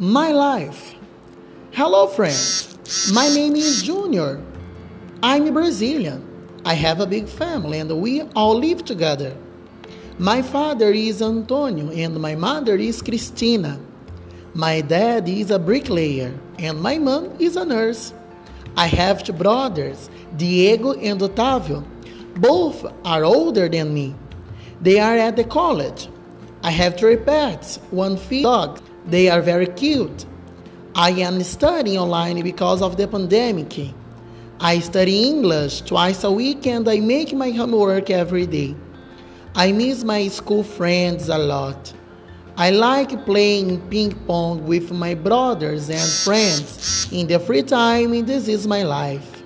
My life. Hello, friends. My name is Junior. I'm Brazilian. I have a big family and we all live together. My father is Antonio and my mother is Cristina. My dad is a bricklayer and my mom is a nurse. I have two brothers, Diego and Otávio. Both are older than me. They are at the college. I have three pets, one fish dog. They are very cute. I am studying online because of the pandemic. I study English twice a week and I make my homework every day. I miss my school friends a lot. I like playing ping pong with my brothers and friends in the free time, this is my life.